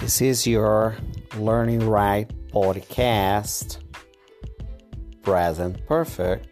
This is your Learning Right podcast, present perfect.